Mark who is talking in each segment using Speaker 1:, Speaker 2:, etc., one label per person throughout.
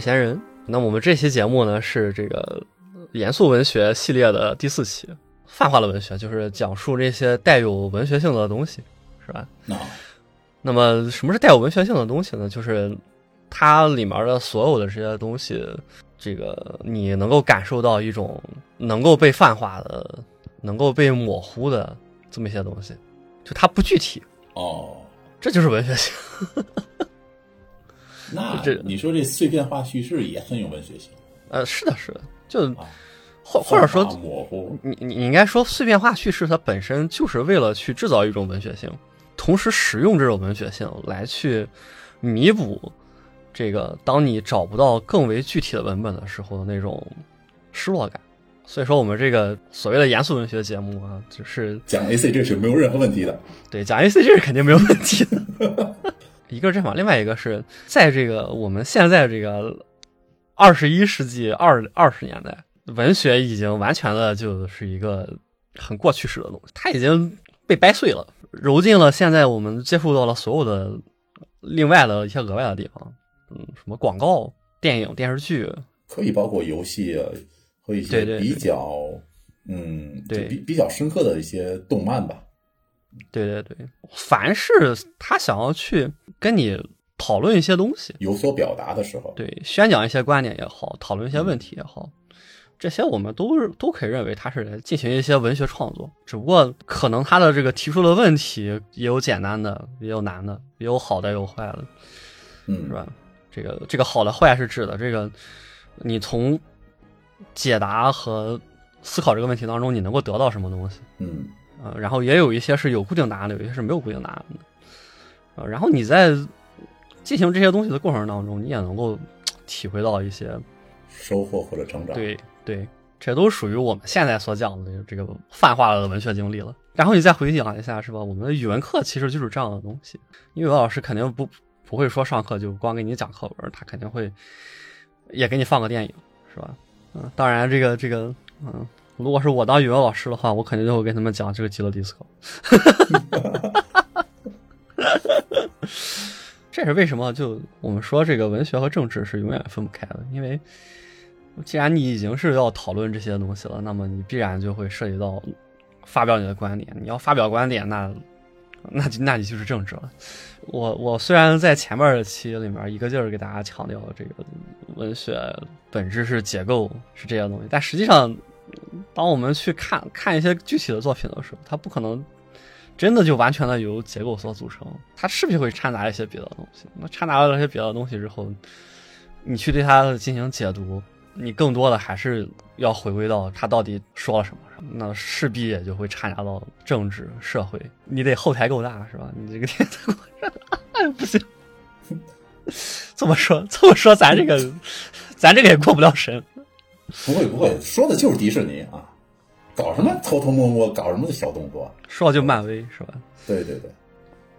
Speaker 1: 闲人。那我们这期节目呢是这个严肃文学系列的第四期，泛化的文学就是讲述这些带有文学性的东西，是吧？
Speaker 2: 那
Speaker 1: 那么什么是带有文学性的东西呢？就是它里面的所有的这些东西，这个你能够感受到一种能够被泛化的、能够被模糊的这么一些东西，就它不具体，
Speaker 2: 哦，
Speaker 1: 这就是文学性。
Speaker 2: 那
Speaker 1: 这
Speaker 2: 你说这碎片化叙事也很有文学性，
Speaker 1: 呃，是的，是的，就
Speaker 2: 啊
Speaker 1: 或或者说
Speaker 2: 模糊，
Speaker 1: 你你你应该说碎片化叙事，它本身就是为了去制造一种文学性，同时使用这种文学性来去弥补这个当你找不到更为具体的文本的时候的那种失落感。所以说，我们这个所谓的严肃文学节目啊，就是
Speaker 2: 讲 A C 这是没有任何问题的。
Speaker 1: 对讲 A C 这是肯定没有问题的。一个是这样，另外一个是在这个我们现在这个二十一世纪二二十年代，文学已经完全的就是一个很过去式的东西，它已经被掰碎了，揉进了现在我们接触到了所有的另外的一些额外的地方，嗯，什么广告、电影、电视剧，
Speaker 2: 可以包括游戏啊和一些比较嗯，
Speaker 1: 对
Speaker 2: 比比较深刻的一些动漫吧。
Speaker 1: 对对对，凡是他想要去跟你讨论一些东西，
Speaker 2: 有所表达的时候，
Speaker 1: 对，宣讲一些观点也好，讨论一些问题也好，这些我们都是都可以认为他是来进行一些文学创作，只不过可能他的这个提出的问题也有简单的，也有难的，也有好的，也有坏的，
Speaker 2: 嗯，
Speaker 1: 是吧？这个这个好的坏是指的这个，你从解答和思考这个问题当中，你能够得到什么东西？
Speaker 2: 嗯，
Speaker 1: 呃，然后也有一些是有固定答案的，有一些是没有固定答案的。呃，然后你在进行这些东西的过程当中，你也能够体会到一些，
Speaker 2: 收获或者成长。，
Speaker 1: 对对，这都属于我们现在所讲的这个泛化的文学经历了。然后你再回想一下，是吧？我们的语文课其实就是这样的东西，因为老师肯定不不会说上课就光给你讲课文，他肯定会也给你放个电影，是吧？嗯，当然这个这个，嗯，如果是我当语文老师的话，我肯定就会跟他们讲这个极乐迪斯科。这是为什么？就我们说这个文学和政治是永远分不开的，因为既然你已经是要讨论这些东西了，那么你必然就会涉及到发表你的观点。你要发表观点，那那就那你就是政治了。我我虽然在前面的期里面一个劲儿给大家强调这个文学本质是结构是这些东西，但实际上，当我们去看看一些具体的作品的时候，它不可能真的就完全的由结构所组成，它势必会掺杂一些别的东西。那掺杂了这些别的东西之后，你去对它进行解读，你更多的还是要回归到它到底说了什么。那势必也就会掺杂到政治、社会，你得后台够大，是吧？你这个电台，哎 不行，这么说，这么说，咱这个，咱这个也过不了审。
Speaker 2: 不会不会，说的就是迪士尼啊，搞什么偷偷摸摸，搞什么小动作。
Speaker 1: 说就漫威，是吧？
Speaker 2: 对对对，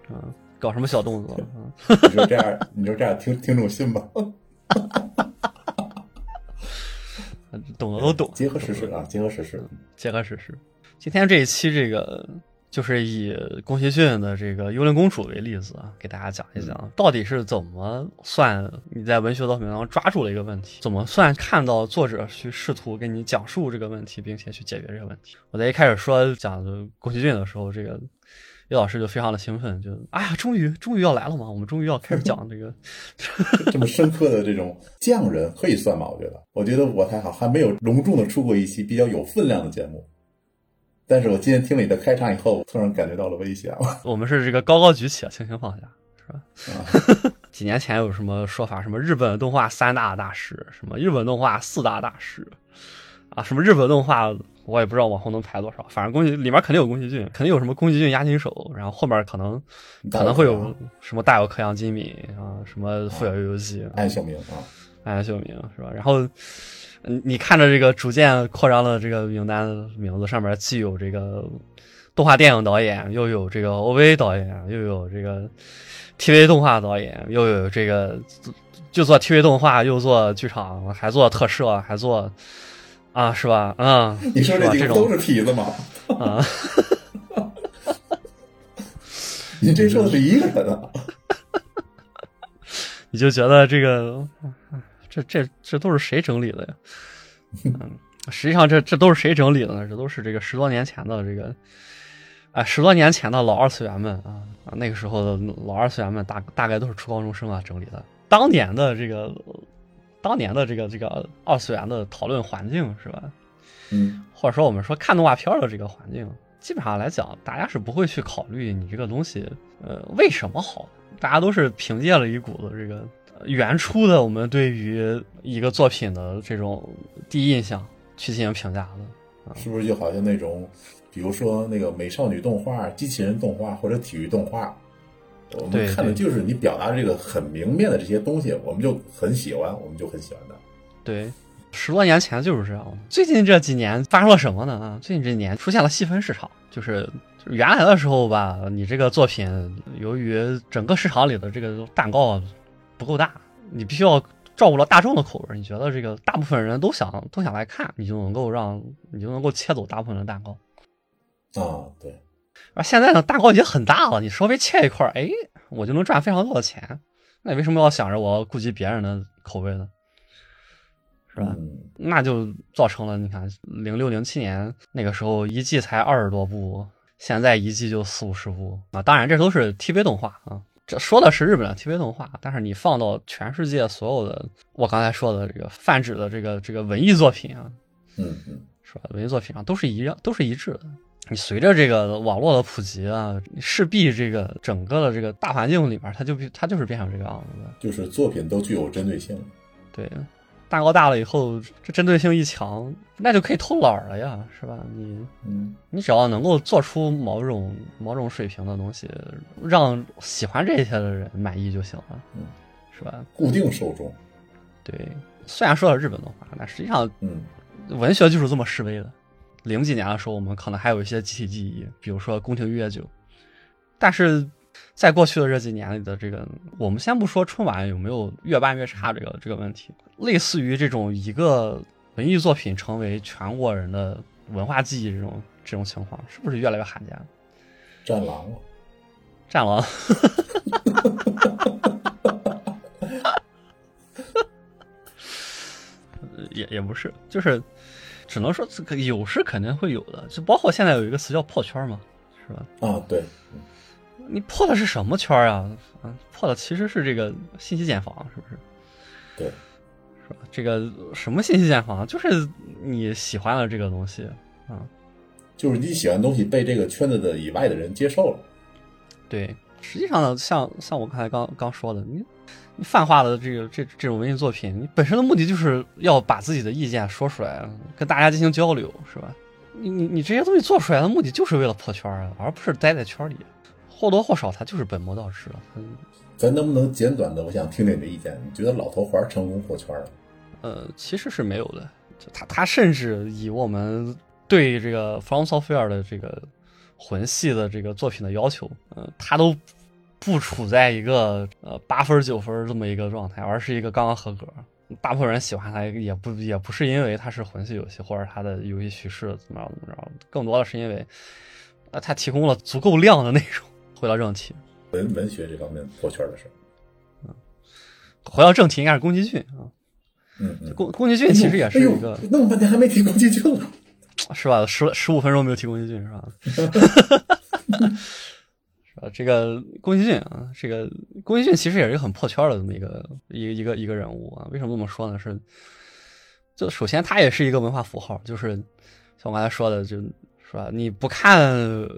Speaker 1: 嗯，搞什么小动作？嗯，
Speaker 2: 你说这样，你说这样听听众信吗？
Speaker 1: 懂的都懂。
Speaker 2: 结合实事实啊，结合实事实。
Speaker 1: 结合实事实。今天这一期这个就是以宫崎骏的这个《幽灵公主》为例子啊，给大家讲一讲到底是怎么算你在文学作品当中抓住了一个问题，怎么算看到作者去试图给你讲述这个问题，并且去解决这个问题。我在一开始说讲宫崎骏的时候，这个。叶老师就非常的兴奋，就哎呀，终于终于要来了嘛！我们终于要开始讲这个
Speaker 2: 这么深刻的这种匠人可以算吗？我觉得，我觉得我还好，还没有隆重的出过一期比较有分量的节目。但是我今天听了你的开场以后，我突然感觉到了危险了。
Speaker 1: 我们是这个高高举起，轻轻放下，是吧？
Speaker 2: 啊
Speaker 1: 几年前有什么说法？什么日本动画三大大师，什么日本动画四大大师，啊，什么日本动画我也不知道往后能排多少，反正宫崎里面肯定有宫崎骏，肯定有什么宫崎骏押金手，然后后面可能可能会有什么大有克洋金敏啊，什么富野由悠季、
Speaker 2: 安秀明啊，
Speaker 1: 安秀明是吧？然后嗯你看着这个逐渐扩张的这个名单名字上面，既有这个动画电影导演，又有这个 OVA 导演，又有这个 TV 动画导演，又有这个就做 TV 动画，又做剧场，还做特摄，还做啊，是吧？嗯，
Speaker 2: 你说
Speaker 1: 这
Speaker 2: 都是痞子吗？
Speaker 1: 啊，
Speaker 2: 你这说的是一个人啊？
Speaker 1: 你就觉得这个，这这这都是谁整理的呀？嗯，实际上这这都是谁整理的呢？这都是这个十多年前的这个，啊，十多年前的老二次元们啊啊，那个时候的老二次元们大大概都是初高中生啊整理的。当年的这个，当年的这个这个二次元的讨论环境是吧？
Speaker 2: 嗯，
Speaker 1: 或者说我们说看动画片的这个环境，基本上来讲，大家是不会去考虑你这个东西，呃，为什么好？大家都是凭借了一股子这个原初的我们对于一个作品的这种第一印象去进行评价的。
Speaker 2: 是不是就好像那种，比如说那个美少女动画、机器人动画或者体育动画，我们看的就是你表达这个很明面的这些东西，我们就很喜欢，我们就很喜欢它。
Speaker 1: 对。十多年前就是这样。最近这几年发生了什么呢？啊，最近这几年出现了细分市场，就是原来的时候吧，你这个作品由于整个市场里的这个蛋糕不够大，你必须要照顾到大众的口味。你觉得这个大部分人都想都想来看，你就能够让你就能够切走大部分的蛋糕。
Speaker 2: 啊，对。
Speaker 1: 而现在呢，蛋糕已经很大了，你稍微切一块，哎，我就能赚非常多的钱。那你为什么要想着我要顾及别人的口味呢？是吧？那就造成了，你看，零六零七年那个时候一季才二十多部，现在一季就四五十部啊！当然，这都是 TV 动画啊，这说的是日本的 TV 动画，但是你放到全世界所有的，我刚才说的这个泛指的这个这个文艺作品啊，
Speaker 2: 嗯嗯，
Speaker 1: 是吧？文艺作品上都是一样，都是一致的。你随着这个网络的普及啊，势必这个整个的这个大环境里面，它就它就是变成这个样子的，
Speaker 2: 就是作品都具有针对性，
Speaker 1: 对。蛋糕大了以后，这针对性一强，那就可以偷懒了呀，是吧？你，
Speaker 2: 嗯，
Speaker 1: 你只要能够做出某种某种水平的东西，让喜欢这些的人满意就行了，
Speaker 2: 嗯，
Speaker 1: 是吧？
Speaker 2: 固定受众，
Speaker 1: 对。虽然说了日本动画，但实际上，
Speaker 2: 嗯，
Speaker 1: 文学就是这么示威的。零几年的时候，我们可能还有一些集体记忆，比如说宫廷御乐酒，但是。在过去的这几年里的这个，我们先不说春晚有没有越办越差这个这个问题，类似于这种一个文艺作品成为全国人的文化记忆这种这种情况，是不是越来越罕见？
Speaker 2: 战狼，
Speaker 1: 战狼，也也不是，就是只能说这个有是肯定会有的，就包括现在有一个词叫破圈嘛，是吧？
Speaker 2: 啊，对。
Speaker 1: 你破的是什么圈啊？啊，破的其实是这个信息茧房，是不是？
Speaker 2: 对，
Speaker 1: 是吧？这个什么信息茧房？就是你喜欢的这个东西啊，
Speaker 2: 就是你喜欢的东西被这个圈子的以外的人接受了。
Speaker 1: 对，实际上呢，像像我刚才刚刚说的，你你泛化的这个这这种文艺作品，你本身的目的就是要把自己的意见说出来，跟大家进行交流，是吧？你你你这些东西做出来的目的就是为了破圈啊，而不是待在圈里。或多或少，他就是本末倒置了。
Speaker 2: 咱能不能简短的？我想听听你的意见。你觉得老头环成功破圈了？
Speaker 1: 呃，其实是没有的。就他他甚至以我们对这个 From Software 的这个魂系的这个作品的要求，呃，他都不处在一个呃八分九分这么一个状态，而是一个刚刚合格。大部分人喜欢他，也不也不是因为他是魂系游戏或者他的游戏叙事怎么着怎么着，更多的是因为呃他提供了足够量的内容。回到正题，
Speaker 2: 文文学这方面破圈的事
Speaker 1: 嗯，回到正题应该是宫崎骏
Speaker 2: 啊，嗯嗯，
Speaker 1: 宫宫崎骏其实也是一个，
Speaker 2: 那么半天还没提宫崎骏呢，
Speaker 1: 是吧？十十五分钟没有提宫崎骏是吧？是吧？这个宫崎骏啊，这个宫崎骏其实也是一个很破圈的这么一个一个一个一个人物啊。为什么这么说呢？是，就首先他也是一个文化符号，就是像我刚才说的，就。是吧？你不看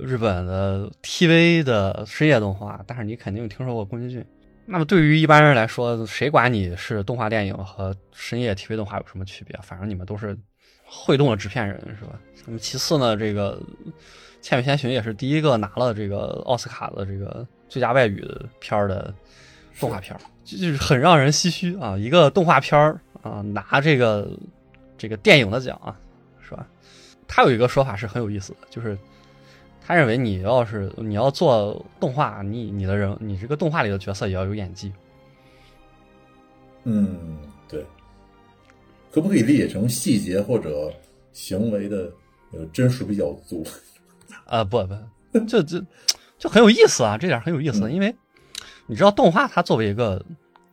Speaker 1: 日本的 TV 的深夜动画，但是你肯定听说过宫崎骏。那么对于一般人来说，谁管你是动画电影和深夜 TV 动画有什么区别？反正你们都是会动的制片人，是吧？那么其次呢，这个《千与千寻》也是第一个拿了这个奥斯卡的这个最佳外语片的动画片，就是很让人唏嘘啊！一个动画片啊，拿这个这个电影的奖啊。他有一个说法是很有意思的，就是他认为你要是你要做动画，你你的人你这个动画里的角色也要有演技。
Speaker 2: 嗯，对。可不可以理解成细节或者行为的呃帧数比较足？
Speaker 1: 啊，不不，就就就很有意思啊，这点很有意思，因为你知道动画它作为一个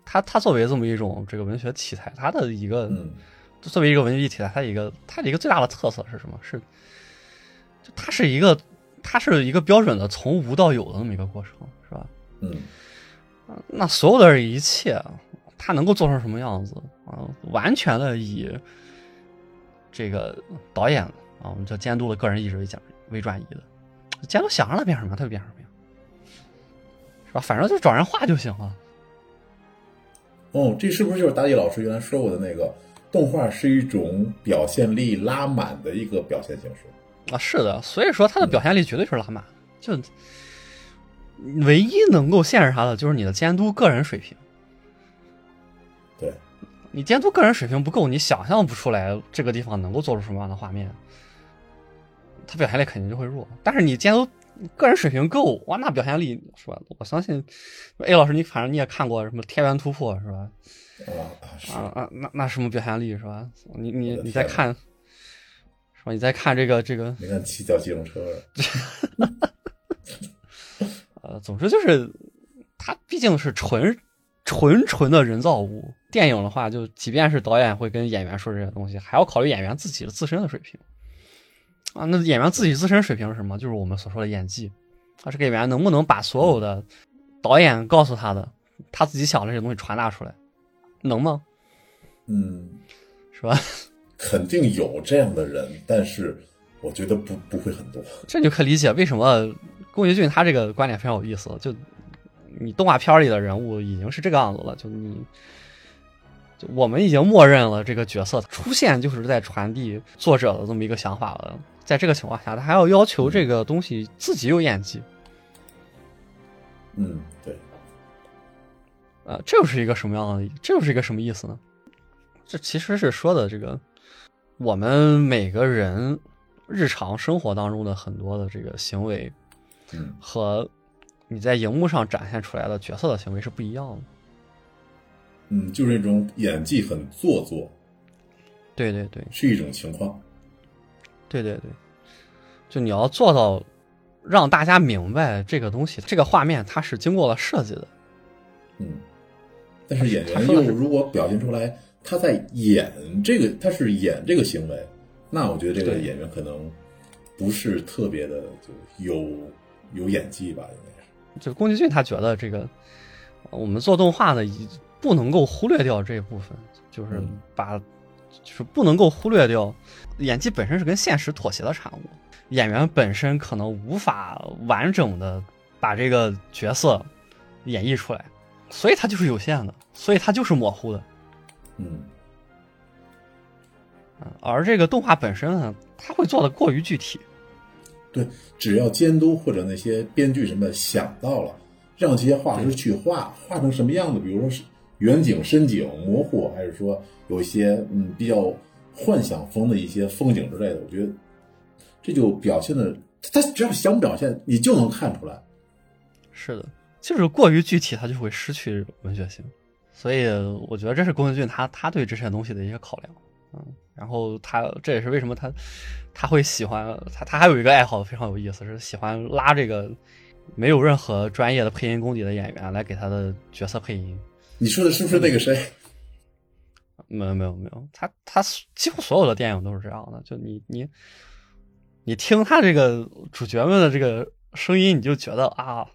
Speaker 1: 它它作为这么一种这个文学题材，它的一个、
Speaker 2: 嗯
Speaker 1: 作为一个文艺题材，它一个它的一个最大的特色是什么？是就它是一个它是一个标准的从无到有的那么一个过程，是吧？
Speaker 2: 嗯
Speaker 1: 那所有的一切，它能够做成什么样子啊？完全的以这个导演啊，我们叫监督的个人意志为讲为转移的，监督想让它变什么，它就变成什么样，是吧？反正就找人画就行了。
Speaker 2: 哦，这是不是就是大地老师原来说过的那个动画是一种表现力拉满的一个表现形式？
Speaker 1: 啊，是的，所以说它的表现力绝对是拉满，就唯一能够限制他的就是你的监督个人水平。
Speaker 2: 对，
Speaker 1: 你监督个人水平不够，你想象不出来这个地方能够做出什么样的画面，他表现力肯定就会弱。但是你监督个人水平够，哇，那表现力是吧？我相信，A 老师，你反正你也看过什么《天元突破》是吧？
Speaker 2: 啊啊
Speaker 1: 那那什么表现力是吧？你你你再看，是吧？你再看这个这个
Speaker 2: 你看骑脚机动车，
Speaker 1: 呃，总之就是，它毕竟是纯纯纯的人造物。电影的话，就即便是导演会跟演员说这些东西，还要考虑演员自己的自身的水平啊。那演员自己自身水平是什么？就是我们所说的演技啊。这个演员能不能把所有的导演告诉他的，他自己想的这些东西传达出来，能吗？
Speaker 2: 嗯，
Speaker 1: 是吧？
Speaker 2: 肯定有这样的人，但是我觉得不不会很多。
Speaker 1: 这就可以理解为什么宫崎骏他这个观点非常有意思。就你动画片里的人物已经是这个样子了，就你，就我们已经默认了这个角色出现就是在传递作者的这么一个想法了。在这个情况下，他还要要求这个东西自己有演技，
Speaker 2: 嗯，对，
Speaker 1: 呃，这又是一个什么样的？这又是一个什么意思呢？这其实是说的这个我们每个人日常生活当中的很多的这个行为，
Speaker 2: 嗯
Speaker 1: 和你在荧幕上展现出来的角色的行为是不一样的。
Speaker 2: 嗯，就是那种演技很做作，
Speaker 1: 对对对
Speaker 2: 是一种情况。
Speaker 1: 对对对，就你要做到让大家明白这个东西，这个画面它是经过了设计的。
Speaker 2: 嗯，但是演员又如果表现出来他在演这个，他是演这个行为，那我觉得这个演员可能不是特别的就有有演技吧，应该是。
Speaker 1: 就宫崎骏他觉得这个呃我们做动画的不能够忽略掉这一部分，就是
Speaker 2: 嗯
Speaker 1: 把就是不能够忽略掉演技本身是跟现实妥协的产物，演员本身可能无法完整的把这个角色演绎出来，所以它就是有限的，所以它就是模糊的。
Speaker 2: 嗯
Speaker 1: 嗯而这个动画本身呢，它会做的过于具体。
Speaker 2: 对，只要监督或者那些编剧什么想到了，让这些画师去画，画成什么样子，比如说是远景、深景、模糊，还是说有一些嗯比较幻想风的一些风景之类的，我觉得这就表现的，他只要想表现，你就能看出来。
Speaker 1: 是的，就是过于具体，它就会失去文学性。所以我觉得这是宫崎骏他他对这些东西的一些考量，嗯，然后他这也是为什么他他会喜欢他他还有一个爱好非常有意思，是喜欢拉这个没有任何专业的配音功底的演员来给他的角色配音。
Speaker 2: 你说的是不是那个谁？
Speaker 1: 没有没有没有，他他几乎所有的电影都是这样的，就你你你听他这个主角们的这个声音，你就觉得啊，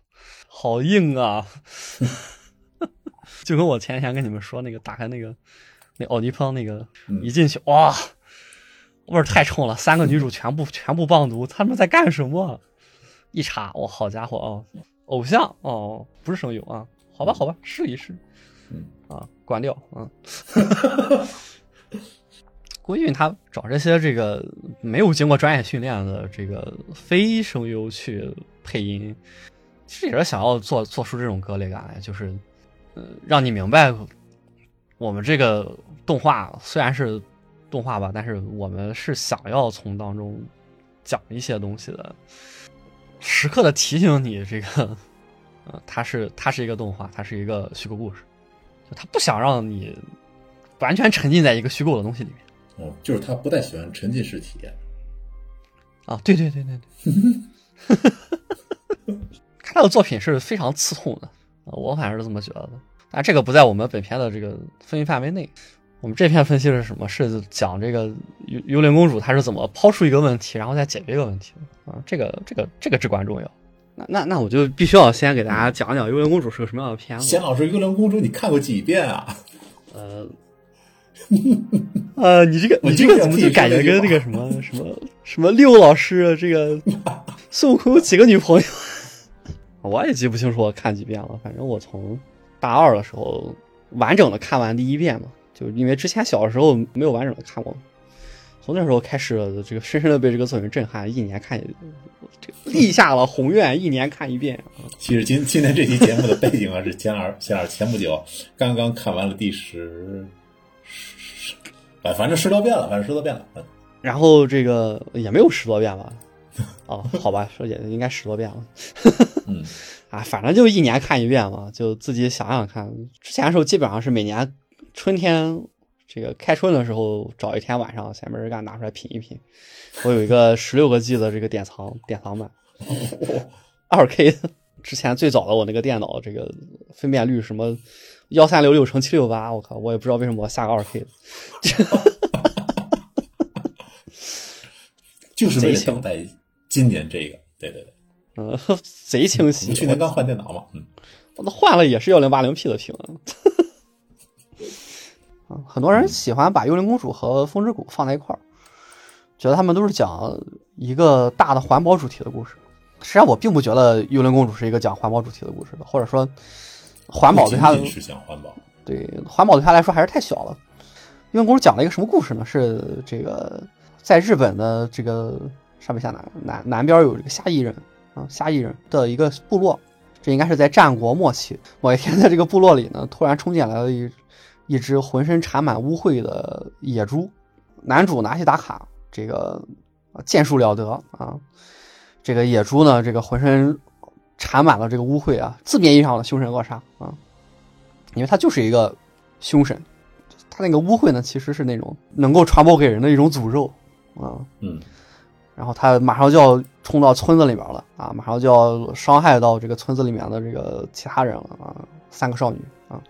Speaker 1: 好硬啊，就跟我前天跟你们说那个打开那个那奥尼康那个
Speaker 2: 嗯
Speaker 1: 一进去哇，味儿太冲了，三个女主全部 全部棒读，他们在干什么？一查，哇，好家伙啊，偶像哦，不是声优啊，好吧好吧，试一试。
Speaker 2: 嗯
Speaker 1: 啊，关掉，嗯。郭靖他找这些这个没有经过专业训练的这个非声优去配音，其实也是想要做做出这种割裂感来，就是，呃，让你明白，我们这个动画虽然是动画吧，但是我们是想要从当中讲一些东西的，时刻的提醒你这个，呃，它是它是一个动画，它是一个虚构故事。就他不想让你完全沉浸在一个虚构的东西里面
Speaker 2: 哦，就是他不太喜欢沉浸式体验。
Speaker 1: 啊！对对对对对，看 他的作品是非常刺痛的啊，我反正是这么觉得的。但这个不在我们本片的这个分析范围内。我们这篇分析是什么？是讲这个幽幽灵公主她是怎么抛出一个问题，然后再解决一个问题的啊？这个这个这个至关重要。那那那我就必须要先给大家讲讲幽灵公主是个什么样的片子。
Speaker 2: 贤老师，幽灵公主你看过几遍啊？
Speaker 1: 呃，呃，你这个你这个怎么就感觉跟那个什么什么什么六老师这个孙悟空有几个女朋友？我也记不清楚我看几遍了，反正我从大二的时候完整的看完第一遍嘛，就因为之前小的时候没有完整的看过，从那时候开始这个深深的被这个作品震撼，一年看这个立下了宏愿，一年看一遍。
Speaker 2: 其实今今天这期节目的背景啊，是前二前二前不久刚刚看完了第十十，反反正十多遍了，反正十多遍了。
Speaker 1: 然后这个也没有十多遍吧？哦，好吧，说也应该十多遍了。
Speaker 2: 嗯，
Speaker 1: 啊，反正就一年看一遍嘛，就自己想想看。之前的时候基本上是每年春天这个开春的时候，找一天晚上闲没人干拿出来品一品。我有一个十六个 G 的这个典藏典藏版，二 K。之前最早的我那个电脑这个分辨率什么幺三六六乘七六八，我靠，我也不知道为什么我下个二 K。
Speaker 2: 就是为了等待今年这个，对对对，
Speaker 1: 嗯，贼清晰。
Speaker 2: 去年刚换电脑嘛，嗯，
Speaker 1: 我都换了也是幺零八零 P 的屏。啊，很多人喜欢把幽灵公主和风之谷放在一块儿，觉得他们都是讲一个大的环保主题的故事。实际上，我并不觉得幽灵公主是一个讲环保主题的故事的，或者说，环保对他
Speaker 2: 是讲环保，
Speaker 1: 对环保对他来说还是太小了。幽灵公主讲了一个什么故事呢？是这个。在日本的这个上北下南南南边有这个虾夷人啊，夏邑人的一个部落，这应该是在战国末期。某一天，在这个部落里呢，突然冲进来了一一只浑身缠满污秽的野猪。男主拿起打卡，这个剑术了得啊。这个野猪呢，这个浑身缠满了这个污秽啊，字面意义上的凶神恶煞啊，因为他就是一个凶神。他那个污秽呢，其实是那种能够传播给人的一种诅咒。啊，
Speaker 2: 嗯，
Speaker 1: 然后他马上就要冲到村子里边了啊，马上就要伤害到这个村子里面的这个其他人了啊，三个少女啊，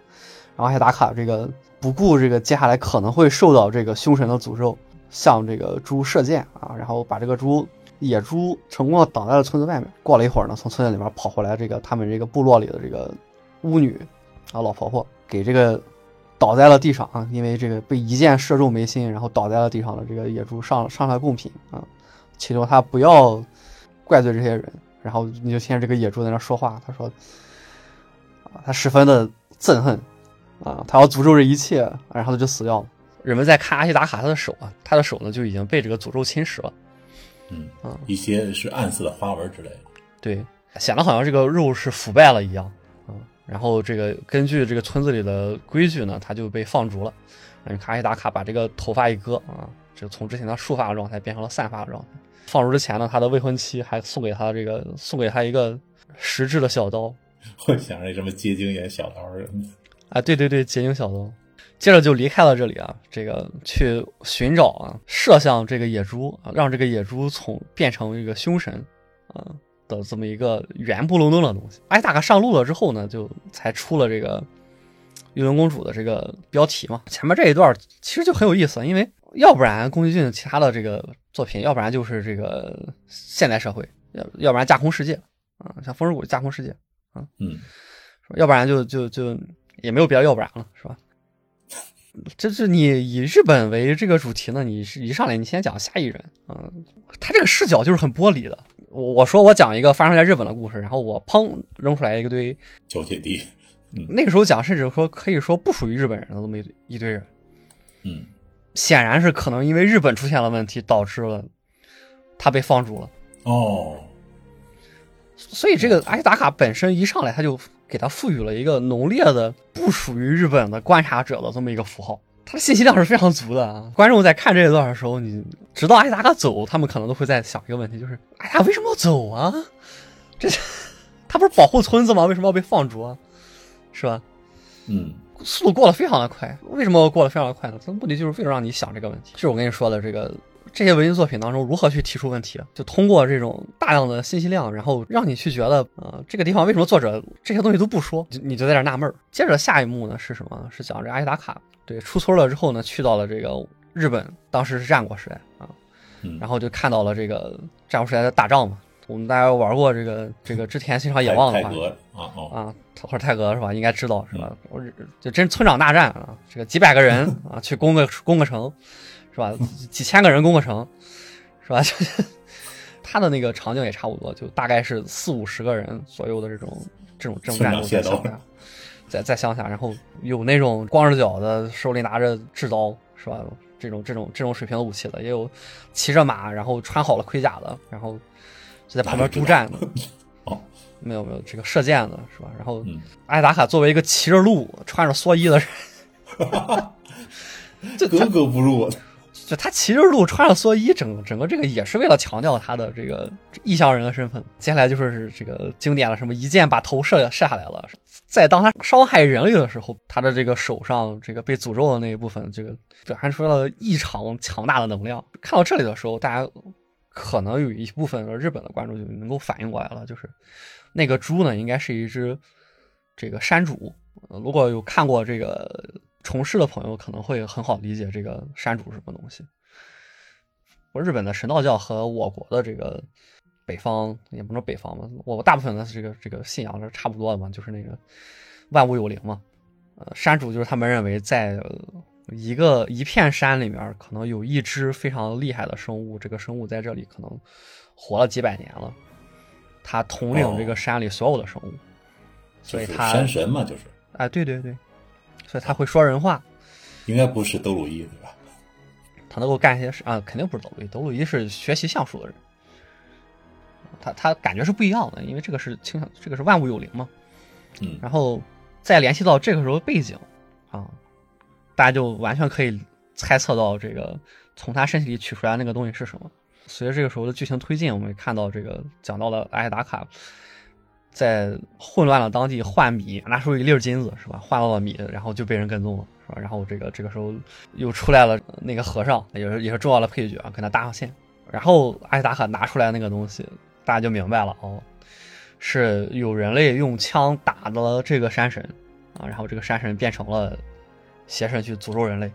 Speaker 1: 然后还打卡这个不顾这个接下来可能会受到这个凶神的诅咒，向这个猪射箭啊，然后把这个猪野猪成功的挡在了村子外面。过了一会儿呢，从村子里面跑回来这个他们这个部落里的这个巫女啊老婆婆给这个。倒在了地上啊！因为这个被一箭射中眉心，然后倒在了地上的这个野猪上上来贡品啊，祈求他不要怪罪这些人。然后你就听见这个野猪在那说话，他说：“啊，他十分的憎恨啊，他要诅咒这一切，然后他就死掉了。”人们在看阿西达卡他的手啊，他的手呢就已经被这个诅咒侵蚀了。
Speaker 2: 嗯啊，一些是暗色的花纹之类的。
Speaker 1: 对，显得好像这个肉是腐败了一样。然后这个根据这个村子里的规矩呢，他就被放逐了。然后卡西达卡把这个头发一割啊，就从之前的束发的状态变成了散发的状态。放逐之前呢，他的未婚妻还送给他这个送给他一个实质的小刀。
Speaker 2: 我想着什么结晶眼小刀什么的。
Speaker 1: 啊，对对对，结晶小刀。接着就离开了这里啊，这个去寻找啊，射向这个野猪啊，让这个野猪从变成一个凶神啊。的这么一个圆不隆咚的东西，哎，大概上路了之后呢，就才出了这个玉灵公主的这个标题嘛。前面这一段其实就很有意思，因为要不然宫崎骏其他的这个作品，要不然就是这个现代社会，要要不然架空世界啊，像《风之谷》架空世界啊，
Speaker 2: 嗯，
Speaker 1: 要不然就就就也没有必要要不然了，是吧？这是你以日本为这个主题呢，你是一上来你先讲下一人啊，他这个视角就是很玻璃的。我我说我讲一个发生在日本的故事，然后我砰扔出来一个堆
Speaker 2: 小铁地，嗯，
Speaker 1: 那个时候讲甚至说可以说不属于日本人的这么一一堆人，
Speaker 2: 嗯，
Speaker 1: 显然是可能因为日本出现了问题导致了他被放逐了
Speaker 2: 哦，
Speaker 1: 所以这个阿西达卡本身一上来他就给他赋予了一个浓烈的不属于日本的观察者的这么一个符号。他的信息量是非常足的啊！观众在看这一段的时候，你直到艾达卡走，他们可能都会在想一个问题，就是哎呀，为什么要走啊？这 他不是保护村子吗？为什么要被放逐啊？是吧？
Speaker 2: 嗯，
Speaker 1: 速度过得非常的快，为什么过得非常的快呢？它的目的就是为了让你想这个问题。就是我跟你说的这个这些文艺作品当中如何去提出问题，就通过这种大量的信息量，然后让你去觉得，呃，这个地方为什么作者这些东西都不说，就你就在这纳闷儿。接着下一幕呢是什么？是讲这阿依达卡对出村了之后呢，去到了这个日本，当时是战国时代啊，
Speaker 2: 嗯
Speaker 1: 然后就看到了这个战国时代的打仗嘛。我们大家玩过这个这个织田信长野望的话，
Speaker 2: 啊，
Speaker 1: 或者泰格是吧？应该知道是吧？我是就真村长大战啊，这个几百个人 啊，去攻个攻个城，是吧？几千个人攻个城，是吧？就他的那个场景也差不多，就大概是四五十个人左右的这种这种这种战斗在乡下，在在乡下，然后有那种光着脚的，手里拿着制刀，是吧？这种这种这种水平的武器的，也有骑着马，然后穿好了盔甲的，然后就在旁边督战的。
Speaker 2: 哦，
Speaker 1: 没有没有这个射箭的是吧？然后
Speaker 2: 嗯
Speaker 1: 艾达卡作为一个骑着鹿、穿着蓑衣的人，就他
Speaker 2: 格格不入。
Speaker 1: 就他骑着鹿、穿着蓑衣，整整个这个也是为了强调他的这个异乡人的身份。接下来就是这个经典的什么一箭把头射射下来了，在当他伤害人类的时候，他的这个手上这个被诅咒的那一部分，这个表现出了异常强大的能量。看到这里的时候，大家可能有一部分的日本的观众就能够反应过来了，就是那个猪呢，应该是一只这个山猪。如果有看过这个虫师的朋友，可能会很好理解这个山猪是什么东西。日本的神道教和我国的这个北方也不能说北方吧，我大部分的这个这个信仰是差不多的嘛，就是那个万物有灵嘛。呃，山主就是他们认为在一个一片山里面，可能有一只非常厉害的生物，这个生物在这里可能活了几百年了，它统领这个山里所有的生物，所以
Speaker 2: 就是
Speaker 1: 它
Speaker 2: 山神嘛，就是。
Speaker 1: 哎，对对对，所以他会说人话，
Speaker 2: 应该不是德鲁伊对吧？
Speaker 1: 他能够干一些事啊，肯定不是德鲁伊，德鲁伊是学习相术的人，他他感觉是不一样的，因为这个是倾向，这个是万物有灵嘛。
Speaker 2: 嗯。
Speaker 1: 然后再联系到这个时候背景啊，大家就完全可以猜测到这个从他身体里取出来那个东西是什么。随着这个时候的剧情推进，我们也看到这个讲到了艾达卡在混乱的当地换米，拿出一粒金子是吧？换到了米，然后就被人跟踪了是吧？然后这个这个时候又出来了那个和尚，也是也是重要的配角啊，跟他搭上线。然后艾达卡拿出来那个东西，大家就明白了哦，是有人类用枪打了这个山神啊，然后这个山神变成了邪神去诅咒人类。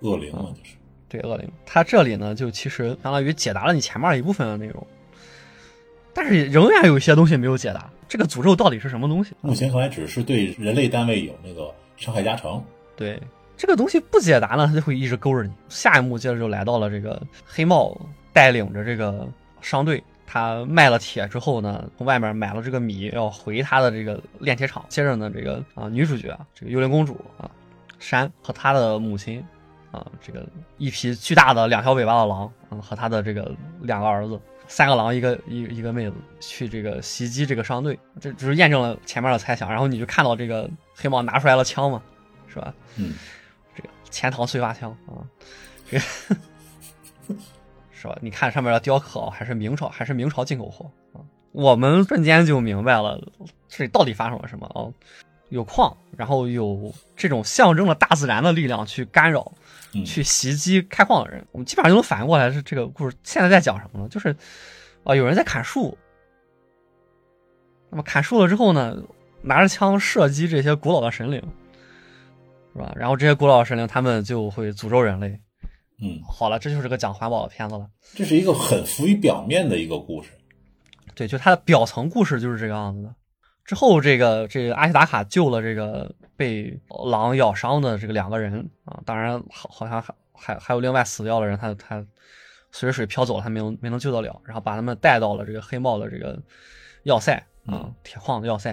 Speaker 2: 恶灵嘛，就是
Speaker 1: 对恶灵，他这里呢就其实相当于解答了你前面一部分的内容，但是仍然有一些东西没有解答。这个诅咒到底是什么东西？
Speaker 2: 目前看来只是对人类单位有那个伤害加成。
Speaker 1: 对这个东西不解答呢，它就会一直勾着你。下一幕接着就来到了这个黑帽带领着这个商队，他卖了铁之后呢，从外面买了这个米，要回他的这个炼铁厂。接着呢，这个啊女主角这个幽灵公主啊山和他的母亲啊这个一匹巨大的两条尾巴的狼啊和他的这个两个儿子。三个狼，一个一一个妹子去这个袭击这个商队，这只是验证了前面的猜想。然后你就看到这个黑帽拿出来了枪嘛，是吧？
Speaker 2: 嗯，
Speaker 1: 这个钱塘碎发枪啊，这个 是吧？你看上面的雕刻啊还是明朝，还是明朝进口货啊？我们瞬间就明白了，这里到底发生了什么啊？有矿，然后有这种象征了大自然的力量去干扰、
Speaker 2: 嗯
Speaker 1: 去袭击开矿的人，我们基本上就能反应过来是这个故事现在在讲什么呢？就是啊、有人在砍树，那么砍树了之后呢，拿着枪射击这些古老的神灵，是吧？然后这些古老的神灵他们就会诅咒人类。
Speaker 2: 嗯，
Speaker 1: 好了，这就是个讲环保的片子了。
Speaker 2: 这是一个很浮于表面的一个故事。
Speaker 1: 对，就它的表层故事就是这个样子的。之后，这个这个阿西达卡救了这个被狼咬伤的这个两个人啊，当然好好像还还还有另外死掉的人，他他随着水漂走了，他没有没能救得了，然后把他们带到了这个黑帽的这个要塞啊，铁矿的要塞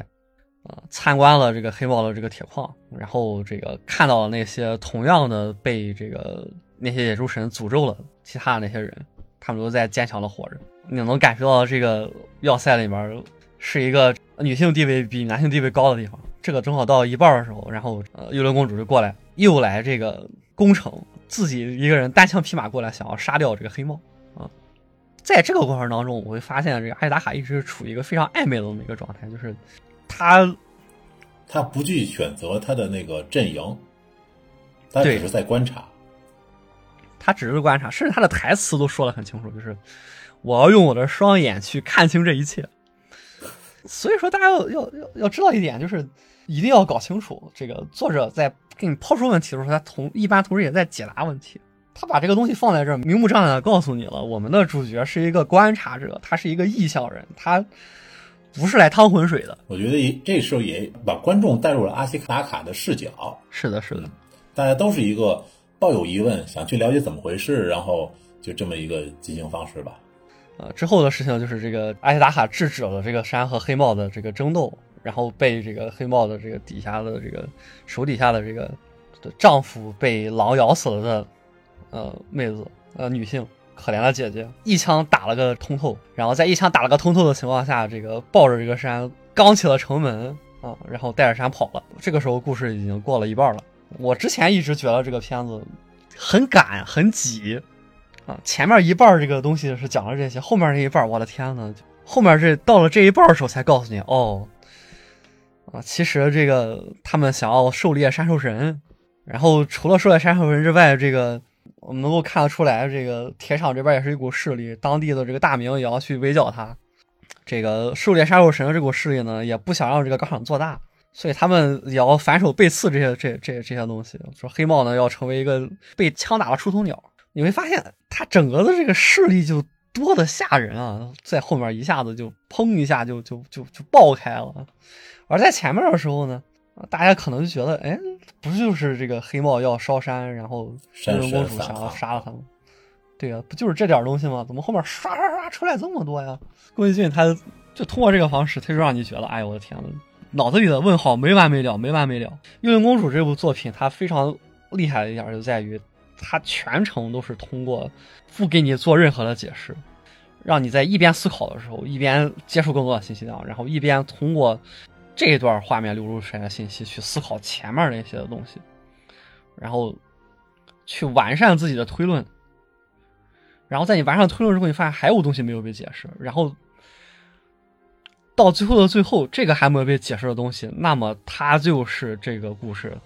Speaker 1: 啊，参观了这个黑帽的这个铁矿，然后这个看到了那些同样的被这个那些野猪神诅咒了其他的那些人，他们都在坚强的活着。你能感受到这个要塞里面是一个女性地位比男性地位高的地方。这个正好到一半的时候，然后呃，幽灵公主就过来，又来这个攻城，自己一个人单枪匹马过来，想要杀掉这个黑猫啊。在这个过程当中，我会发现这个艾达卡一直处于一个非常暧昧的这么一个状态，就是他
Speaker 2: 他不去选择他的那个阵营，他只是在观察。
Speaker 1: 他只是观察，甚至他的台词都说的很清楚，就是我要用我的双眼去看清这一切。所以说，大家要要要要知道一点，就是一定要搞清楚，这个作者在给你抛出问题的时候，他同一般同时也在解答问题。他把这个东西放在这儿，明目张胆的告诉你了，我们的主角是一个观察者，他是一个异象人，他不是来趟浑水的。
Speaker 2: 我觉得也这时候也把观众带入了阿西卡卡的视角，
Speaker 1: 是的，是的，
Speaker 2: 大家都是一个抱有疑问，想去了解怎么回事，然后就这么一个进行方式吧。
Speaker 1: 呃，之后的事情就是这个阿西达卡制止了这个山和黑帽的这个争斗，然后被这个黑帽的这个底下的这个手底下的这个丈夫被狼咬死了的。呃，妹子，呃，女性，可怜的姐姐，一枪打了个通透，然后在一枪打了个通透的情况下，这个抱着这个山刚起了城门啊，然后带着山跑了。这个时候故事已经过了一半了。我之前一直觉得这个片子很赶很挤啊，前面一半这个东西是讲了这些，后面这一半，我的天呐，后面这到了这一半的时候才告诉你，哦，啊，其实这个他们想要狩猎杀兽神，然后除了狩猎杀兽神之外，这个。我们能够看得出来，这个铁厂这边也是一股势力，当地的这个大名也要去围剿他。这个狩猎杀兽神的这股势力呢，也不想让这个钢厂做大，所以他们也要反手背刺这些这这这些东西。说黑帽呢要成为一个被枪打的出头鸟，你会发现他整个的这个势力就多的吓人啊，在后面一下子就砰一下就就就就爆开了，而在前面的时候呢。大家可能就觉得，哎，不就是这个黑帽要烧山，然后幽灵公主想要杀了他们？对呀，不就是这点东西吗？怎么后面刷刷刷出来这么多呀？宫崎骏他就通过这个方式，他就让你觉得，哎呦我的天呐，脑子里的问号没完没了，没完没了。幽灵公主这部作品，它非常厉害的一点就在于，他全程都是通过不给你做任何的解释，让你在一边思考的时候，一边接触更多的信息量，然后一边通过。这一段画面流露出来的信息，去思考前面那些的东西，然后去完善自己的推论，然后在你完善推论之后，你发现还有东西没有被解释，然后到最后的最后，这个还没有被解释的东西，那么它就是这个故事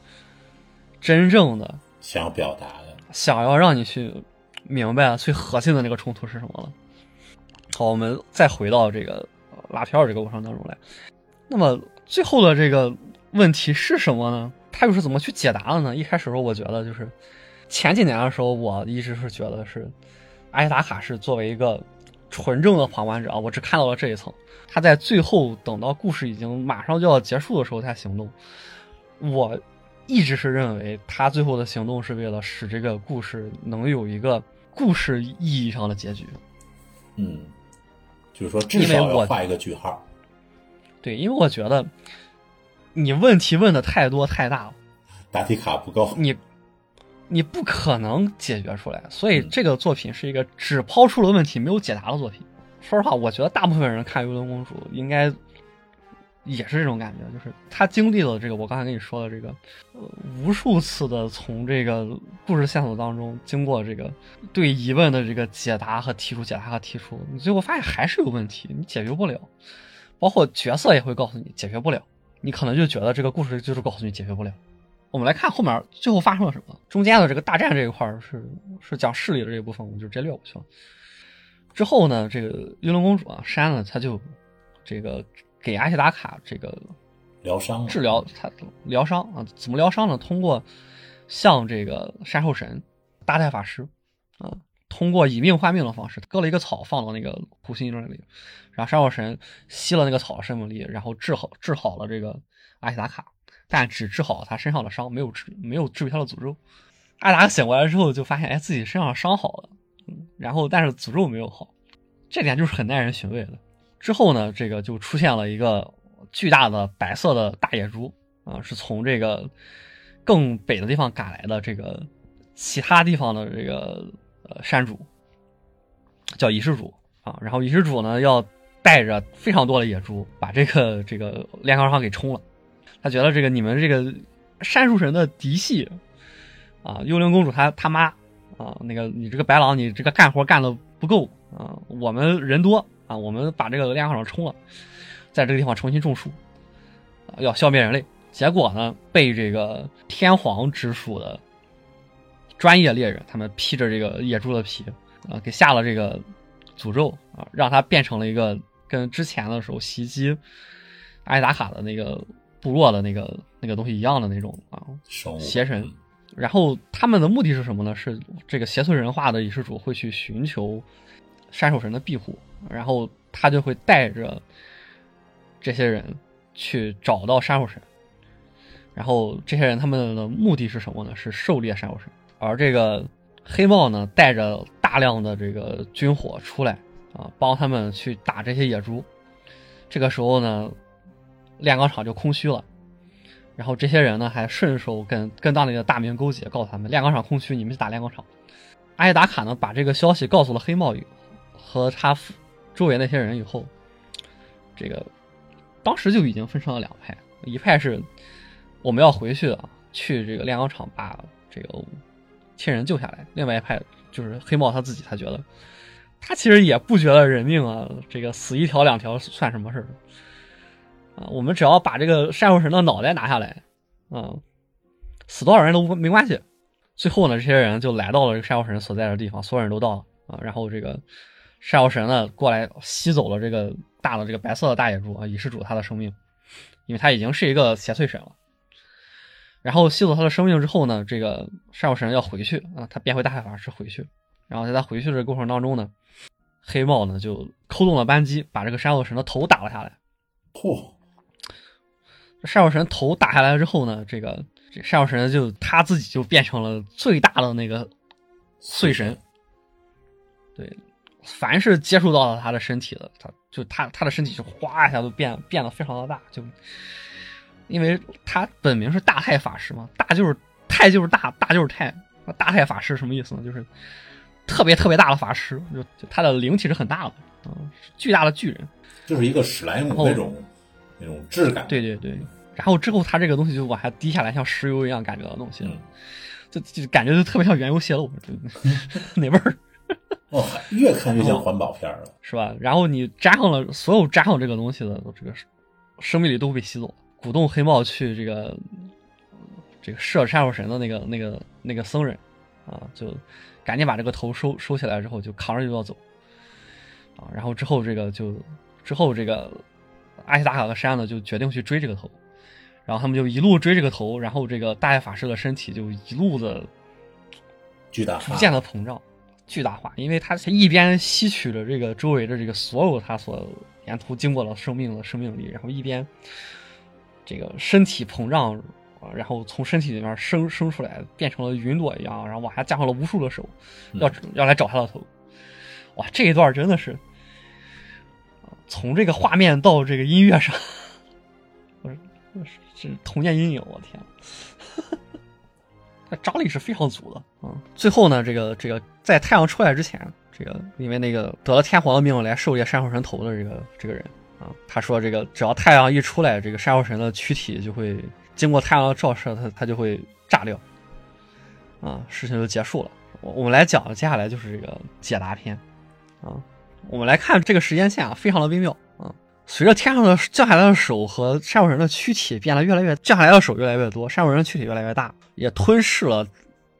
Speaker 1: 真正的
Speaker 2: 想表达的，
Speaker 1: 想要让你去明白最核心的那个冲突是什么了。好，我们再回到这个拉票这个过程当中来，那么。最后的这个问题是什么呢？他又是怎么去解答的呢？一开始时候，我觉得就是前几年的时候，我一直是觉得是阿西达卡是作为一个纯正的旁观者啊，我只看到了这一层。他在最后等到故事已经马上就要结束的时候才行动。我一直是认为他最后的行动是为了使这个故事能有一个故事意义上的结局。
Speaker 2: 嗯，就是说至少要画一个句号。
Speaker 1: 对，因为我觉得你问题问的太多太大了，
Speaker 2: 答题卡不够，
Speaker 1: 你你不可能解决出来。所以这个作品是一个只抛出了问题没有解答的作品。说实话，我觉得大部分人看《幽灵公主》应该也是这种感觉，就是他经历了这个我刚才跟你说的这个呃无数次的从这个故事线索当中经过这个对疑问的这个解答和提出解答和提出，你最后发现还是有问题，你解决不了。包括角色也会告诉你解决不了，你可能就觉得这个故事就是告诉你解决不了。我们来看后面最后发生了什么。中间的这个大战这一块是是讲势力的这一部分，我们就直接略过去了。之后呢，这个玉龙公主啊，删了，他就这个给阿西达卡这个
Speaker 2: 疗伤
Speaker 1: 治疗他疗伤啊，怎么疗伤呢？通过向这个山兽神大太法师啊。通过以命换命的方式，割了一个草放到那个苦心那里，然后山药神吸了那个草的生命力，然后治好治好了这个阿西达卡，但只治好了他身上的伤，没有治没有治愈他的诅咒。阿达醒过来之后就发现，哎，自己身上伤好了，嗯然后但是诅咒没有好，这点就是很耐人寻味的。之后呢，这个就出现了一个巨大的白色的大野猪啊，是从这个更北的地方赶来的，这个其他地方的这个。呃，山主叫仪式主啊，然后仪式主呢要带着非常多的野猪把这个这个炼钢厂给冲了。他觉得这个你们这个山树神的嫡系啊，幽灵公主她他妈啊，那个你这个白狼你这个干活干的不够啊，我们人多啊，我们把这个炼钢厂冲了，在这个地方重新种树啊，要消灭人类。结果呢，被这个天皇直属的。专业猎人，他们披着这个野猪的皮，啊，给下了这个诅咒啊，让他变成了一个跟之前的时候袭击艾达卡的那个部落的那个那个东西一样的那种啊邪神。然后他们的目的是什么呢？是这个邪祟人化的仪式主会去寻求山手神的庇护，然后他就会带着这些人去找到山手神。然后这些人他们的目的是什么呢？是狩猎山手神。而这个黑帽呢，带着大量的这个军火出来啊，帮他们去打这些野猪。这个时候呢，炼钢厂就空虚了。然后这些人呢，还顺手跟跟当地的大名勾结，告诉他们炼钢厂空虚，你们去打炼钢厂。阿耶达卡呢，把这个消息告诉了黑帽和他周围那些人以后，这个当时就已经分成了两派，一派是我们要回去啊，去这个炼钢厂把这个亲人救下来；另外一派就是黑帽他自己，他觉得他其实也不觉得人命啊，这个死一条两条算什么事儿。啊，我们只要把这个善兽神的脑袋拿下来，啊，死多少人都没关系。最后呢，这些人就来到了这个善兽神所在的地方，所有人都到了啊。然后这个善兽神呢过来吸走了这个大的这个白色的大野猪啊，以示主他的生命，因为他已经是一个邪祟神了。然后吸走他的生命之后呢，这个善兽神要回去啊，他变回大海法师回去。然后在他回去的过程当中呢，黑帽呢就扣动了扳机，把这个善兽神的头打了下来。
Speaker 2: 嚯！
Speaker 1: 善兽神头打下来之后呢，这个这善兽神就他自己就变成了最大的那个碎神。对，凡是接触到了他的身体的，他就他他的身体就哗一下都变变得非常的大，就因为他本名是大太法师嘛，大就是太就是大，大就是太。大太法师什么意思呢？就是特别特别大的法师，就就他的灵体是很大的嗯，巨大的巨人，
Speaker 2: 就是一个史莱姆那种。那种质感，
Speaker 1: 对对对，然后之后他这个东西就往下滴下来，像石油一样感觉的东西，就就感觉就特别像原油泄漏，就 那味儿。
Speaker 2: 哦，越看越像环保片了，
Speaker 1: 是吧？然后你沾上了所有沾上这个东西的这个生命力都被吸走，鼓动黑帽去这个这个射杀兽神的那个那个那个僧人啊，就赶紧把这个头收收起来之后，就扛着就要走啊。然后之后这个就之后这个。阿西达卡和山呢就决定去追这个头，然后他们就一路追这个头，然后这个大爱法师的身体就一路的
Speaker 2: 巨大
Speaker 1: 逐渐的膨胀，巨大化，因为他一边吸取了这个周围的这个所有它所沿途经过了生命的生命力，然后一边这个身体膨胀，然后从身体里面生生出来，变成了云朵一样，然后往下降上了无数的手，要要来找他的头，哇，这一段真的是。从这个画面到这个音乐上，我是是童年阴影，我天，他张力是非常足的啊！最后呢，这个这个在太阳出来之前，这个因为那个得了天皇的命来狩猎山兽神头的这个这个人啊，他说这个只要太阳一出来，这个山兽神的躯体就会经过太阳的照射，它它就会炸掉啊，事情就结束了。我我们来讲，接下来就是这个解答篇啊。我们来看这个时间线啊，非常的微妙。随着天上的降下来的手和山兽人的躯体变得越来越降下来的手越来越多，山兽人的躯体越来越大，也吞噬了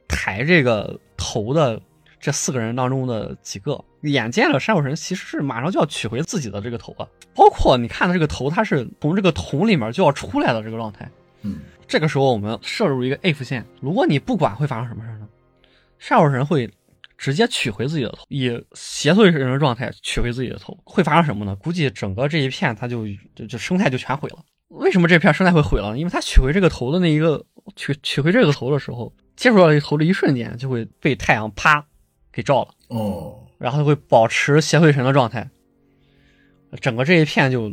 Speaker 1: 抬这个头的这四个人当中的几个。眼见着山兽人其实是马上就要取回自己的这个头了，包括你看的这个头，它是从这个桶里面就要出来的这个状态。
Speaker 2: 嗯，
Speaker 1: 这个时候我们摄入一个 if 线，如果你不管会发生什么事呢？山兽人会。直接取回自己的头，以邪祟人的状态取回自己的头，会发生什么呢？估计整个这一片，它就就就生态就全毁了。为什么这片生态会毁了？因为它取回这个头的那一个取取回这个头的时候，接触到这个头的一瞬间，就会被太阳啪给照了。
Speaker 2: 哦，
Speaker 1: 然后就会保持邪祟神的状态，整个这一片就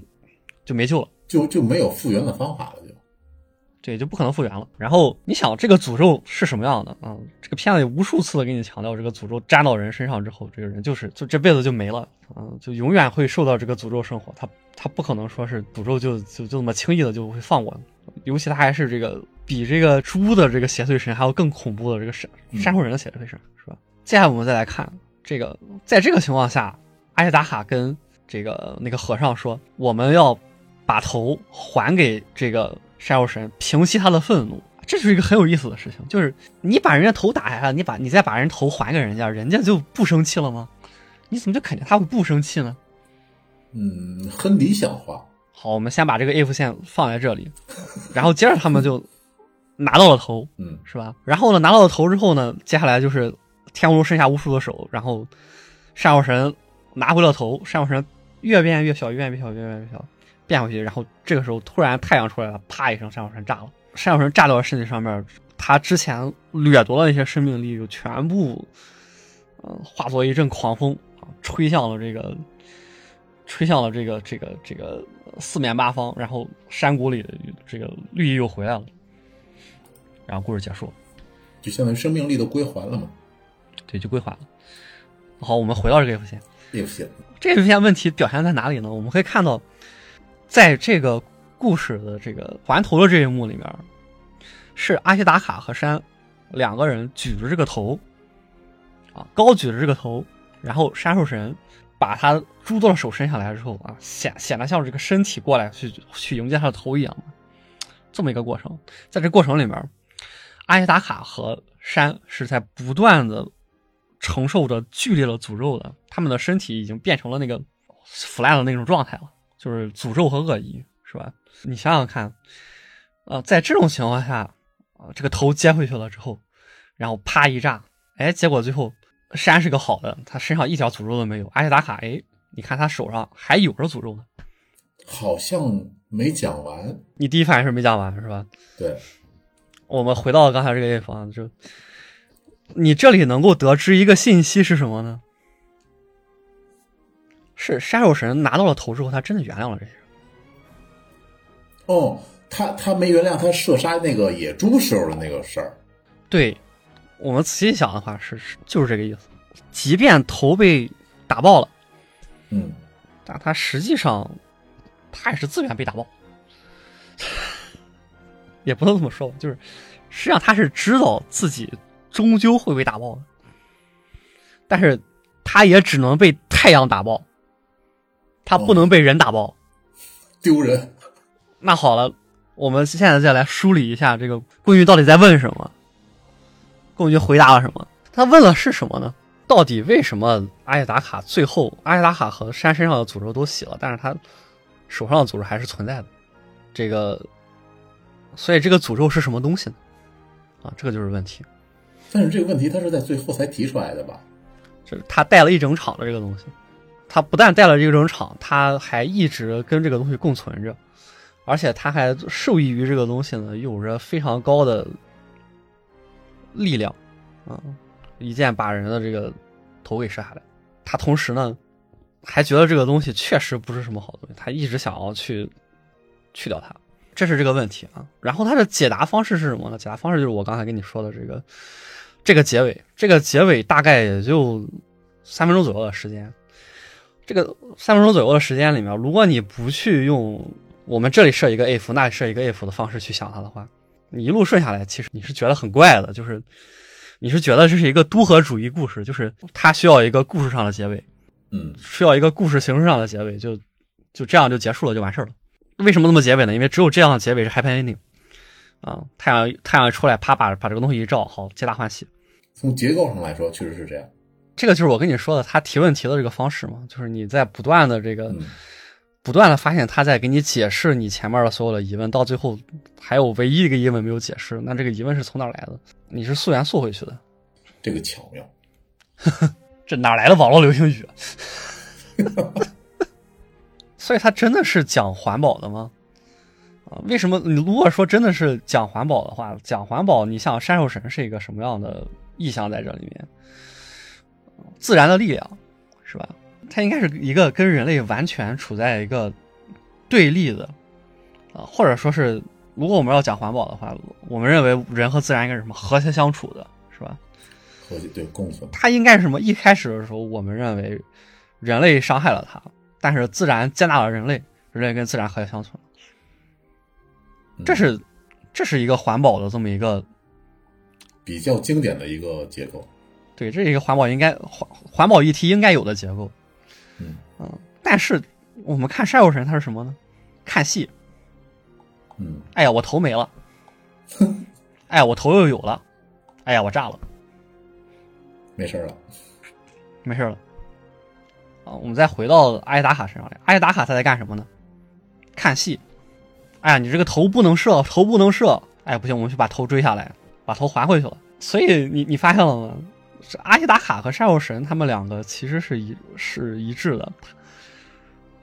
Speaker 1: 就没救了，
Speaker 2: 就就没有复原的方法了。
Speaker 1: 这就不可能复原了。然后你想，这个诅咒是什么样的啊？这个片子里无数次的给你强调，这个诅咒粘到人身上之后，这个人就是就这辈子就没了啊，就永远会受到这个诅咒生活。他他不可能说是诅咒就就就那么轻易的就会放过。尤其他还是这个比这个猪的这个邪祟神还要更恐怖的这个山山兽人的邪祟神，是吧？接下来我们再来看这个，在这个情况下，阿耶达卡跟这个那个和尚说：“我们要把头还给这个。”山妖神平息他的愤怒，这是一个很有意思的事情，就是你把人家头打下来，你把你再把人头还给人家，人家就不生气了吗？你怎么就肯定他会不生气呢？
Speaker 2: 嗯，很理想化。
Speaker 1: 好，我们先把这个 if 线放在这里，然后接着他们就拿到了头，
Speaker 2: 嗯
Speaker 1: 是吧？然后呢，拿到了头之后呢，接下来就是天空中剩下无数的手，然后善药神拿回了头，善药神越变越小，越变越小，越变越小，变回去。然后这个时候突然太阳出来了，啪一声，山药神炸了。山药神炸到了身体上面，他之前掠夺的那些生命力就全部，嗯、化作一阵狂风啊，吹向了这个，吹向了这个这个这个四面八方，然后山谷里的这个绿意又回来了。然后故事结束了。
Speaker 2: 就相当于生命力都归还了嘛。
Speaker 1: 对，就归还了。好，我们回到这个 F 线
Speaker 2: ，if 线，
Speaker 1: 这个 F 线问题表现在哪里呢？我们可以看到，在这个故事的这个还头的这一幕里面，是阿西达卡和山两个人举着这个头，啊，高举着这个头，然后山兽神把他诸多的手伸下来之后啊，显显得像这个身体过来去去迎接他的头一样，这么一个过程。在这过程里面，阿西达卡和山是在不断的承受着剧烈的诅咒的，他们的身体已经变成了那个腐烂的那种状态了，就是诅咒和恶意，是吧？你想想看，呃，在这种情况下，啊、这个头接回去了之后，然后啪一炸，哎，结果最后山是个好的，他身上一点诅咒都没有，阿西达卡，哎，你看他手上还有着诅咒呢。
Speaker 2: 好像没讲完。
Speaker 1: 你第一反应是没讲完是吧？
Speaker 2: 对，
Speaker 1: 我们回到刚才这个 if 啊，就你这里能够得知一个信息是什么呢？是杀手神拿到了头之后，他真的原谅了这些人。
Speaker 2: 哦，他他没原谅他射杀那个野猪时候的那个事儿。
Speaker 1: 对我们仔细想的话，是是就是这个意思。即便头被打爆了，
Speaker 2: 嗯，
Speaker 1: 但他实际上他也是自愿被打爆，也不能这么说吧，就是实际上他是知道自己终究会被打爆的，但是他也只能被太阳打爆，他不能被人打爆。
Speaker 2: 丢人。
Speaker 1: 那好了，我们现在再来梳理一下这个棍玉到底在问什么。棍玉回答了什么？他问了是什么呢？到底为什么阿叶达卡最后阿叶达卡和山身上的诅咒都洗了，但是他手上的诅咒还是存在的？这个，所以这个诅咒是什么东西呢？啊，这个就是问题。
Speaker 2: 但是这个问题他是在最后才提出来的吧？
Speaker 1: 就是他带了一整场的这个东西，他不但带了这种场，他还一直跟这个东西共存着，而且他还受益于这个东西呢，有着非常高的力量，啊，一剑把人的这个头给射下来。他同时呢，还觉得这个东西确实不是什么好东西，他一直想要去去掉它，这是这个问题啊。然后他的解答方式是什么呢？解答方式就是我刚才跟你说的这个这个结尾，这个结尾大概也就三分钟左右的时间。这个三分钟左右的时间里面，如果你不去用我们这里设一个 if，那里设一个 if 的方式去想它的话，你一路顺下来，其实你是觉得很怪的，就是你是觉得这是一个都合主义故事，就是它需要一个故事上的结尾，
Speaker 2: 嗯，
Speaker 1: 需要一个故事形式上的结尾，就就这样就结束了，就完事儿了。为什么那么结尾呢？因为只有这样的结尾是 happy ending 啊，太阳太阳一出来，啪把把这个东西一照，好，皆大欢喜。
Speaker 2: 从结构上来说，确实是这样。
Speaker 1: 这个就是我跟你说的，他提问题的这个方式嘛，就是你在不断的这个、
Speaker 2: 嗯
Speaker 1: 不断的发现他在给你解释你前面的所有的疑问，到最后还有唯一一个疑问没有解释，那这个疑问是从哪来的？你是溯源溯回去的，
Speaker 2: 这个巧妙。
Speaker 1: 这哪来的网络流行语？所以他真的是讲环保的吗？啊，为什么你如果说真的是讲环保的话，讲环保，你像山兽神是一个什么样的意象在这里面？自然的力量，是吧？它应该是一个跟人类完全处在一个对立的啊，或者说是，如果我们要讲环保的话，我们认为人和自然应该是什么和谐相处的，是吧？
Speaker 2: 和谐对共存。
Speaker 1: 它应该是什么？一开始的时候，我们认为人类伤害了它，但是自然接纳了人类，人类跟自然和谐相处。
Speaker 2: 嗯
Speaker 1: 这是这是一个环保的这么一个
Speaker 2: 比较经典的一个结构。
Speaker 1: 对，这是一个环保应该环环保议题应该有的结构。
Speaker 2: 嗯
Speaker 1: 但是我们看山药神，它是什么呢？看戏。
Speaker 2: 嗯，
Speaker 1: 哎呀，我头没了。哎呀，我头又有了，哎呀，我炸了，
Speaker 2: 没事了，
Speaker 1: 没事了。啊，我们再回到阿耶达卡身上来，阿耶达卡他在干什么呢？看戏。哎呀，你这个头不能射，头不能射。哎，不行，我们去把头追下来，把头还回去了。所以你你发现了吗？是阿西达卡和杀肉神他们两个其实是一是一致的。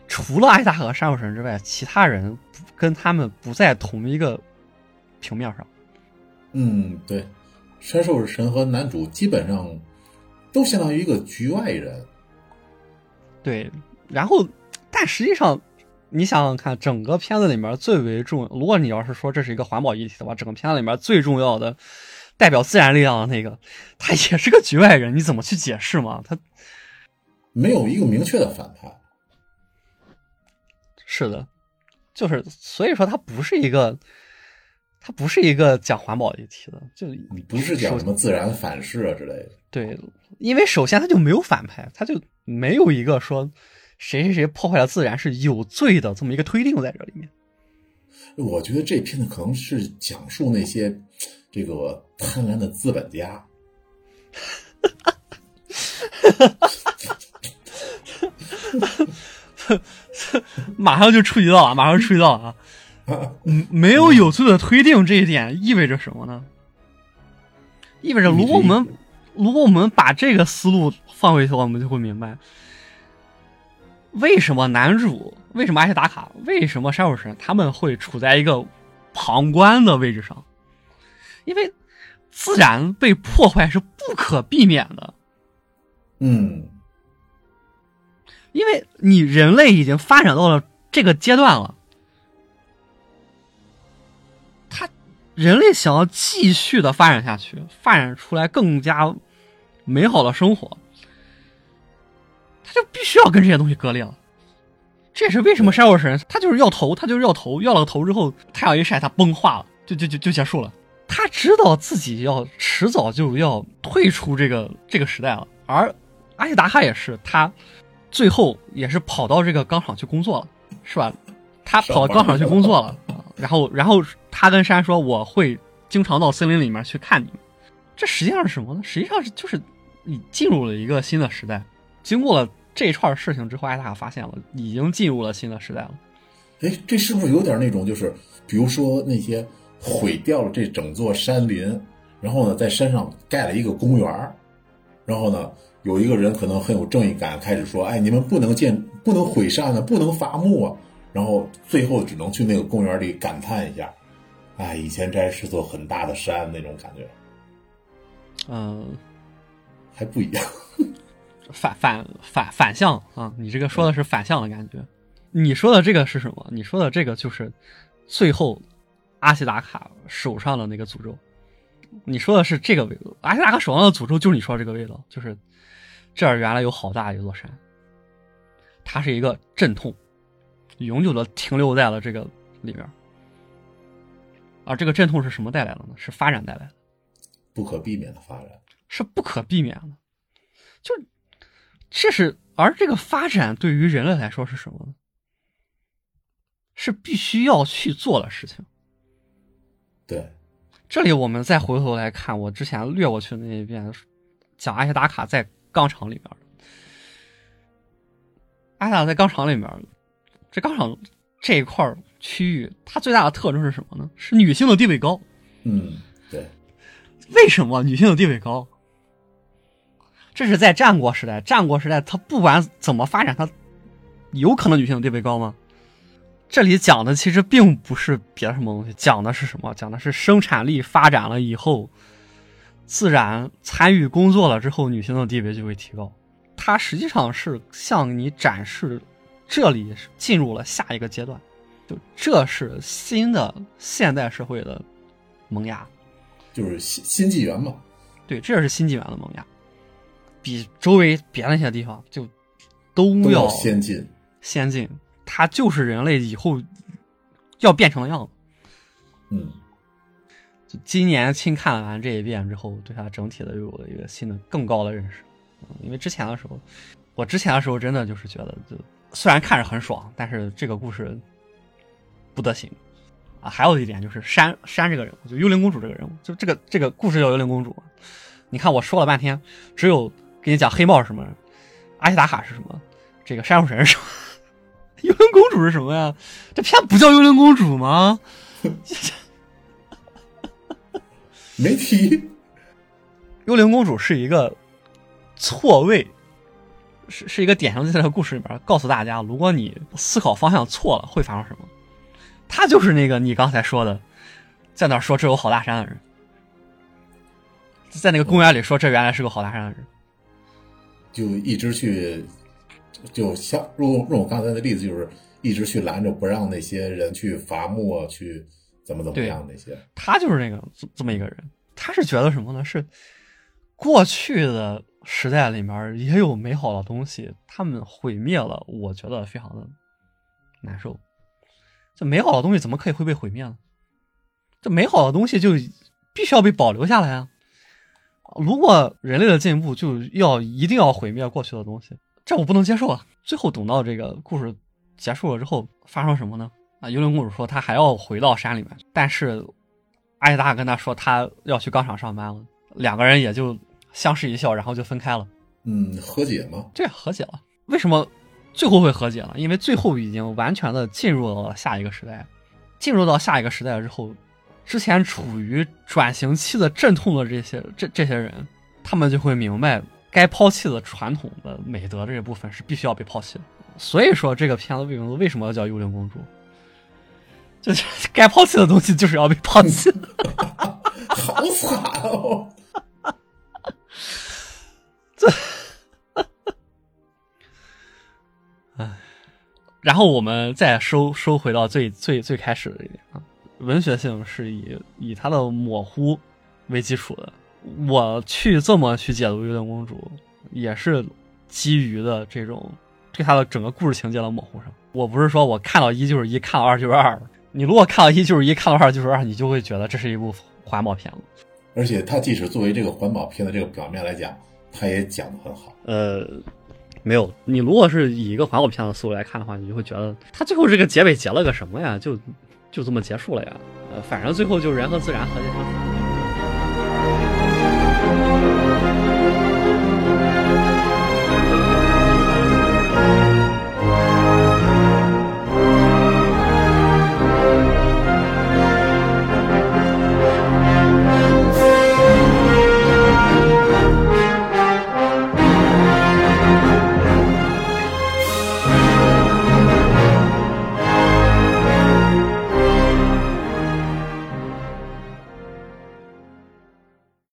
Speaker 1: 除了阿西达卡和杀肉神之外，其他人跟他们不在同一个平面上。
Speaker 2: 嗯，对，杀兽神和男主基本上都相当于一个局外人。
Speaker 1: 对，然后，但实际上，你想想看，整个片子里面最为重，如果你要是说这是一个环保议题的话，整个片子里面最重要的代表自然力量的那个，他也是个局外人，你怎么去解释嘛？他
Speaker 2: 没有一个明确的反派。
Speaker 1: 是的，就是所以说，他不是一个，他不是一个讲环保议题的，就你
Speaker 2: 不是讲什么自然反噬啊之类的。
Speaker 1: 对，因为首先他就没有反派，他就。没有一个说谁谁谁破坏了自然是有罪的这么一个推定在这里面。
Speaker 2: 我觉得这片子可能是讲述那些这个贪婪的资本家。
Speaker 1: 马上就触及到了，马上触及到了啊！嗯，没有有罪的推定这一点意味着什么呢？意味着如果我们。如果我们把这个思路放回去，我们就会明白，为什么男主，为什么阿西达卡，为什么杀手神他们会处在一个旁观的位置上？因为自然被破坏是不可避免的。
Speaker 2: 嗯，
Speaker 1: 因为你人类已经发展到了这个阶段了。他人类想要继续的发展下去，发展出来更加。美好的生活，他就必须要跟这些东西割裂了。这也是为什么杀戮神他就是要头，他就是要头，要了头之后，太阳一晒，他崩化了，就就就就结束了。他知道自己要迟早就要退出这个这个时代了。而阿西达卡也是，他最后也是跑到这个钢厂去工作了，是吧？他跑到钢厂去工作了，然后然后他跟山说：“我会经常到森林里面去看你们。”这实际上是什么呢？实际上是就是。你进入了一个新的时代，经过了这一串事情之后，艾达卡发现了，已经进入了新的时代了。
Speaker 2: 哎，这是不是有点那种，就是比如说那些毁掉了这整座山林，然后呢，在山上盖了一个公园然后呢，有一个人可能很有正义感，开始说：“哎，你们不能建，不能毁山啊，不能伐木啊。”然后最后只能去那个公园里感叹一下：“哎，以前这是座很大的山，那种感觉。”
Speaker 1: 嗯。
Speaker 2: 还不一样，
Speaker 1: 反反反反向啊！你这个说的是反向的感觉。你说的这个是什么？你说的这个就是最后阿西达卡手上的那个诅咒。你说的是这个味道，阿西达卡手上的诅咒就是你说的这个味道，就是这儿原来有好大一座山，它是一个阵痛，永久的停留在了这个里面。而这个阵痛是什么带来的呢？是发展带来的，
Speaker 2: 不可避免的发展。
Speaker 1: 是不可避免的，就这是而这个发展对于人类来说是什么呢？是必须要去做的事情。
Speaker 2: 对，
Speaker 1: 这里我们再回头来看我之前略过去的那一遍，讲阿西达卡在钢厂里面阿西达卡在钢厂里面，这钢厂这一块区域，它最大的特征是什么呢？是女性的地位高。
Speaker 2: 嗯，对。
Speaker 1: 为什么女性的地位高？这是在战国时代，战国时代它不管怎么发展，它有可能女性的地位高吗？这里讲的其实并不是别的什么东西，讲的是什么？讲的是生产力发展了以后，自然参与工作了之后，女性的地位就会提高。它实际上是向你展示，这里进入了下一个阶段，就这是新的现代社会的萌芽，
Speaker 2: 就是新新纪元嘛。
Speaker 1: 对，这是新纪元的萌芽。比周围别的那些地方就都要
Speaker 2: 先进，
Speaker 1: 先进，它就是人类以后要变成的样子。
Speaker 2: 嗯，
Speaker 1: 今年亲看完这一遍之后，对它整体的又有了一个新的、更高的认识。嗯因为之前的时候，我之前的时候真的就是觉得，就虽然看着很爽，但是这个故事不得行。啊，还有一点就是山山这个人物，就幽灵公主这个人物，就这个这个故事叫幽灵公主。你看我说了半天，只有给你讲黑帽是什么，阿西达卡是什么，这个珊瑚神是什么，幽灵公主是什么呀？这片不叫幽灵公主吗？
Speaker 2: 没提。
Speaker 1: 幽灵公主是一个错位，是是一个典型在这个故事里边告诉大家，如果你思考方向错了，会发生什么。他就是那个你刚才说的，在那说这有好大山的人，在那个公园里说这原来是个好大山的人，
Speaker 2: 就一直去，就像用用我刚才的例子，就是一直去拦着不让那些人去伐木啊，去怎么怎么样那些。
Speaker 1: 他就是那个这这么一个人，他是觉得什么呢？是。过去的时代里面也有美好的东西，他们毁灭了，我觉得非常的难受。这美好的东西怎么可以会被毁灭呢？这美好的东西就必须要被保留下来啊！如果人类的进步就要一定要毁灭过去的东西，这我不能接受啊！最后等到这个故事结束了之后，发生什么呢？啊，幽灵公主说她还要回到山里面，但是阿依达跟她说她要去钢厂上班了，两个人也就。相视一笑，然后就分开了。
Speaker 2: 嗯，和解吗？
Speaker 1: 这，和解了。为什么最后会和解了？因为最后已经完全的进入到了下一个时代，进入到下一个时代之后，之前处于转型期的阵痛的这些这这些人，他们就会明白，该抛弃的传统的美德这一部分是必须要被抛弃的。所以说，这个片子为什么为什么要叫幽灵公主？就是该抛弃的东西就是要被抛弃。
Speaker 2: 好惨哦！
Speaker 1: 这，唉，然后我们再收收回到最最最开始的一点啊，文学性是以以它的模糊为基础的。我去这么去解读《月亮公主》，也是基于的这种对它的整个故事情节的模糊上。我不是说我看到一就是一，看到二就是二。你如果看到一就是一，看到二就是二，你就会觉得这是一部环保片了。
Speaker 2: 而且，它即使作为这个环保片的这个表面来讲。它也讲的很好，
Speaker 1: 呃，没有。你如果是以一个环保片的思路来看的话，你就会觉得它最后这个结尾结了个什么呀？就就这么结束了呀？呃，反正最后就人和自然和谐相处。